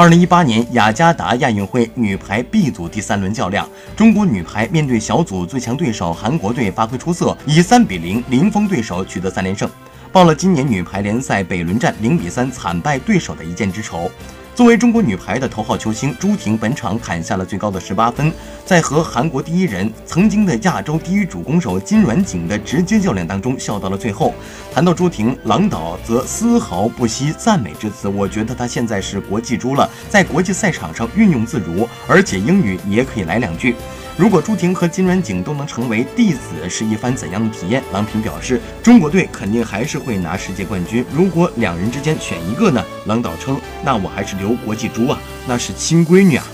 二零一八年雅加达亚运会女排 B 组第三轮较量，中国女排面对小组最强对手韩国队发挥出色，以三比零零封对手，取得三连胜，报了今年女排联赛北仑战零比三惨败对手的一箭之仇。作为中国女排的头号球星，朱婷本场砍下了最高的十八分，在和韩国第一人、曾经的亚洲第一主攻手金软景的直接较量当中笑到了最后。谈到朱婷，郎导则丝毫不惜赞美之词。我觉得她现在是国际猪了，在国际赛场上运用自如，而且英语也可以来两句。如果朱婷和金软景都能成为弟子，是一番怎样的体验？郎平表示，中国队肯定还是会拿世界冠军。如果两人之间选一个呢？郎导称，那我还是留国际猪啊，那是亲闺女啊。